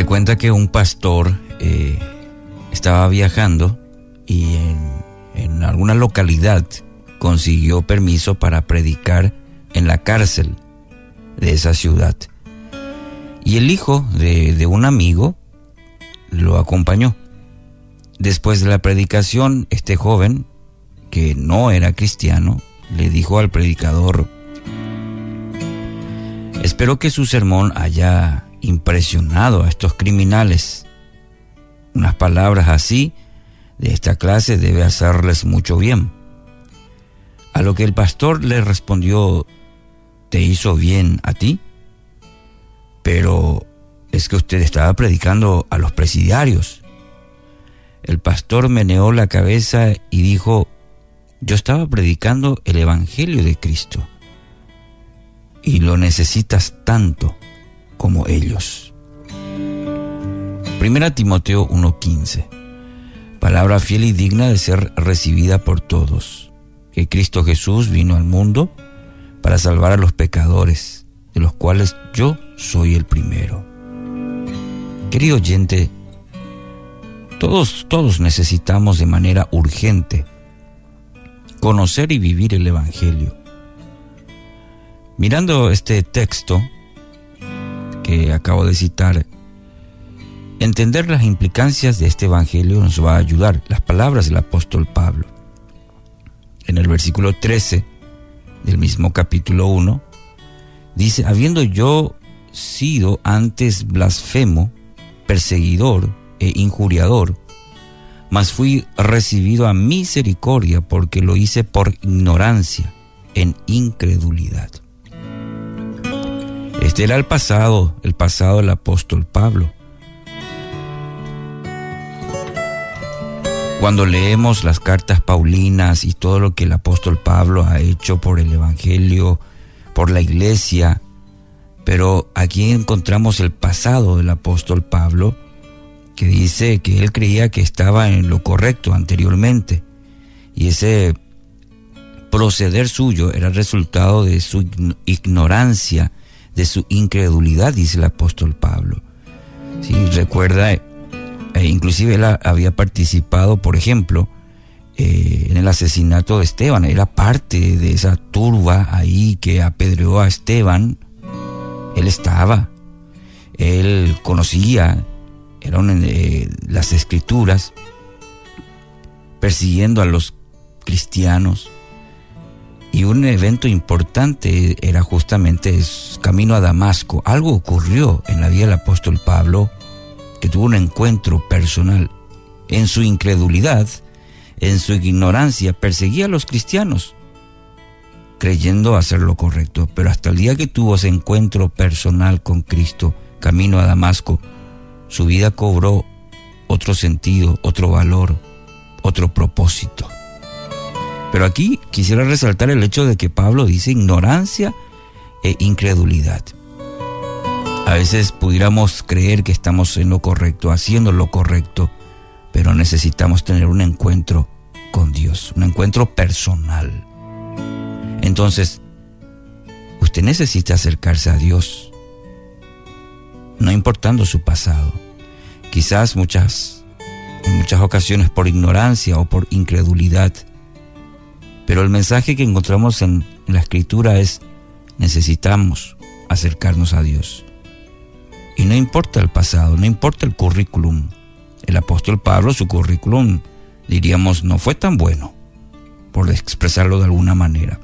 Se cuenta que un pastor eh, estaba viajando y en, alguna localidad consiguió permiso para predicar en la cárcel de esa ciudad. Y el hijo de, un amigo lo acompañó. Después de la predicación, este joven, que no era cristiano, le dijo al predicador, espero que su sermón haya impresionado a estos criminales. Unas palabras así de esta clase debe hacerles mucho bien. A lo que el pastor le respondió, ¿te hizo bien a ti? Pero es que usted estaba predicando a los presidiarios. El pastor meneó la cabeza y dijo, yo estaba predicando el Evangelio de Cristo y lo necesitas tanto como ellos. Primera Timoteo 1:15. Palabra fiel y digna de ser recibida por todos. Que Cristo Jesús vino al mundo para salvar a los pecadores, de los cuales yo soy el primero. Querido oyente, todos, todos necesitamos de manera urgente conocer y vivir el Evangelio. Mirando este texto, acabo de citar, entender las implicancias de este Evangelio nos va a ayudar. Las palabras del apóstol Pablo. En el versículo 13 del mismo capítulo 1, dice, habiendo yo sido antes blasfemo, perseguidor e injuriador, mas fui recibido a misericordia porque lo hice por ignorancia, en incredulidad. Este era el pasado, el pasado del apóstol Pablo. Cuando leemos las cartas paulinas y todo lo que el apóstol Pablo ha hecho por el Evangelio, por la iglesia, pero aquí encontramos el pasado del apóstol Pablo, que dice que él creía que estaba en lo correcto anteriormente, y ese proceder suyo era resultado de su ignorancia de su incredulidad, dice el apóstol Pablo. Sí, recuerda, eh, inclusive él había participado, por ejemplo, eh, en el asesinato de Esteban, era parte de esa turba ahí que apedreó a Esteban, él estaba, él conocía, eran eh, las escrituras, persiguiendo a los cristianos, y un evento importante era justamente camino a Damasco. Algo ocurrió en la vida del apóstol Pablo que tuvo un encuentro personal. En su incredulidad, en su ignorancia, perseguía a los cristianos, creyendo hacer lo correcto. Pero hasta el día que tuvo ese encuentro personal con Cristo, camino a Damasco, su vida cobró otro sentido, otro valor, otro propósito. Pero aquí quisiera resaltar el hecho de que Pablo dice ignorancia e incredulidad. A veces pudiéramos creer que estamos en lo correcto, haciendo lo correcto, pero necesitamos tener un encuentro con Dios, un encuentro personal. Entonces, usted necesita acercarse a Dios, no importando su pasado. Quizás muchas, en muchas ocasiones por ignorancia o por incredulidad, pero el mensaje que encontramos en, la escritura es, necesitamos acercarnos a Dios. Y no importa el pasado, no importa el currículum. El apóstol Pablo, su currículum, diríamos, no fue tan bueno, por expresarlo de alguna manera.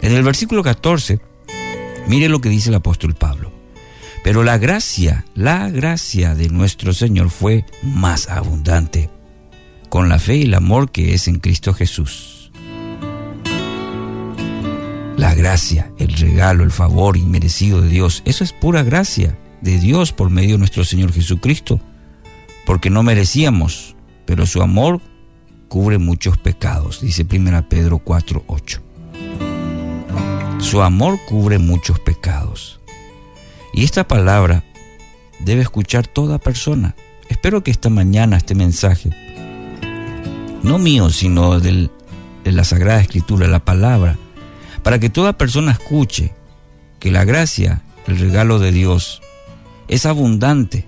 En el versículo 14, mire lo que dice el apóstol Pablo. Pero la gracia, la gracia de nuestro Señor fue más abundante con la fe y el amor que es en Cristo Jesús. La gracia, el regalo, el favor inmerecido de Dios, eso es pura gracia de Dios por medio de nuestro Señor Jesucristo, porque no merecíamos, pero su amor cubre muchos pecados, dice 1 Pedro 4, 8. Su amor cubre muchos pecados. Y esta palabra debe escuchar toda persona. Espero que esta mañana este mensaje no mío, sino de la Sagrada Escritura, la palabra, para que toda persona escuche que la gracia, el regalo de Dios, es abundante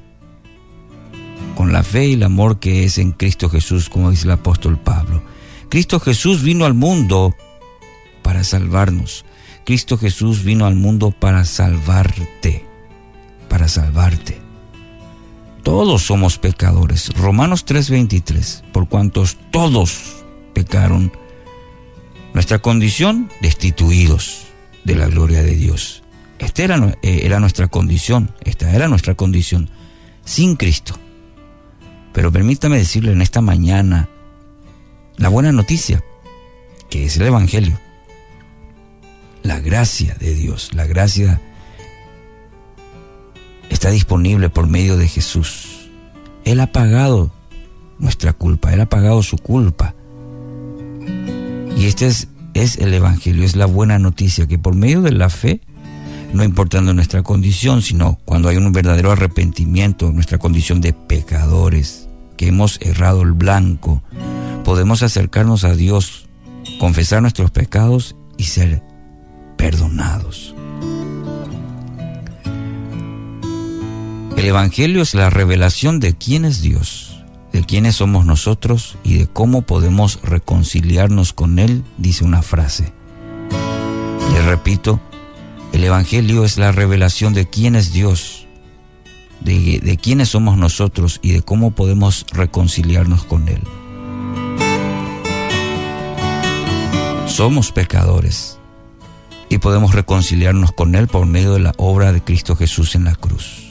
con la fe y el amor que es en Cristo Jesús, como dice el apóstol Pablo. Cristo Jesús vino al mundo para salvarnos. Cristo Jesús vino al mundo para salvarte, para salvarte. Todos somos pecadores. Romanos 3:23, por cuantos todos pecaron, nuestra condición destituidos de la gloria de Dios. Esta era, eh, era nuestra condición, esta era nuestra condición sin Cristo. Pero permítame decirle en esta mañana la buena noticia, que es el Evangelio. La gracia de Dios, la gracia disponible por medio de Jesús. Él ha pagado nuestra culpa, Él ha pagado su culpa. Y este es, es el Evangelio, es la buena noticia, que por medio de la fe, no importando nuestra condición, sino cuando hay un verdadero arrepentimiento, nuestra condición de pecadores, que hemos errado el blanco, podemos acercarnos a Dios, confesar nuestros pecados y ser perdonados. El Evangelio es la revelación de quién es Dios, de quiénes somos nosotros y de cómo podemos reconciliarnos con Él, dice una frase. Le repito, el Evangelio es la revelación de quién es Dios, de, de quiénes somos nosotros y de cómo podemos reconciliarnos con Él. Somos pecadores y podemos reconciliarnos con Él por medio de la obra de Cristo Jesús en la cruz.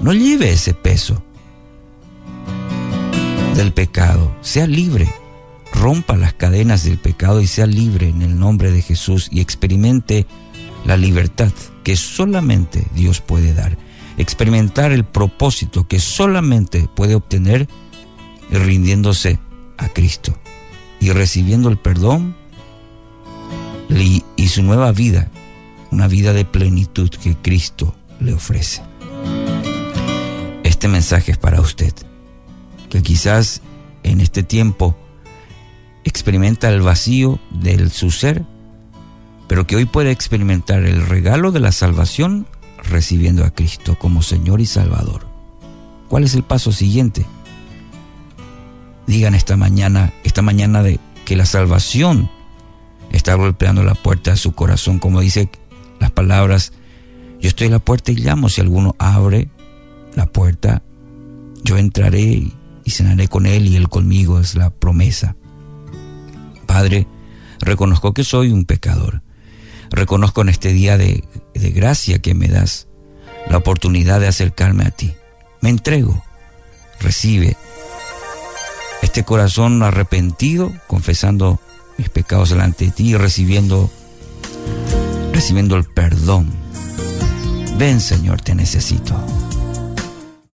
No lleve ese peso del pecado. Sea libre. Rompa las cadenas del pecado y sea libre en el nombre de Jesús y experimente la libertad que solamente Dios puede dar. Experimentar el propósito que solamente puede obtener rindiéndose a Cristo y recibiendo el perdón y su nueva vida, una vida de plenitud que Cristo le ofrece este mensaje es para usted, que quizás en este tiempo experimenta el vacío de su ser, pero que hoy puede experimentar el regalo de la salvación recibiendo a Cristo como Señor y Salvador. ¿Cuál es el paso siguiente? Digan esta mañana, esta mañana de que la salvación está golpeando la puerta de su corazón, como dice las palabras, yo estoy a la puerta y llamo, si alguno abre, puerta, yo entraré y cenaré con Él y Él conmigo, es la promesa. Padre, reconozco que soy un pecador. Reconozco en este día de, de gracia que me das la oportunidad de acercarme a ti. Me entrego. Recibe este corazón arrepentido, confesando mis pecados delante de ti y recibiendo, recibiendo el perdón. Ven Señor, te necesito.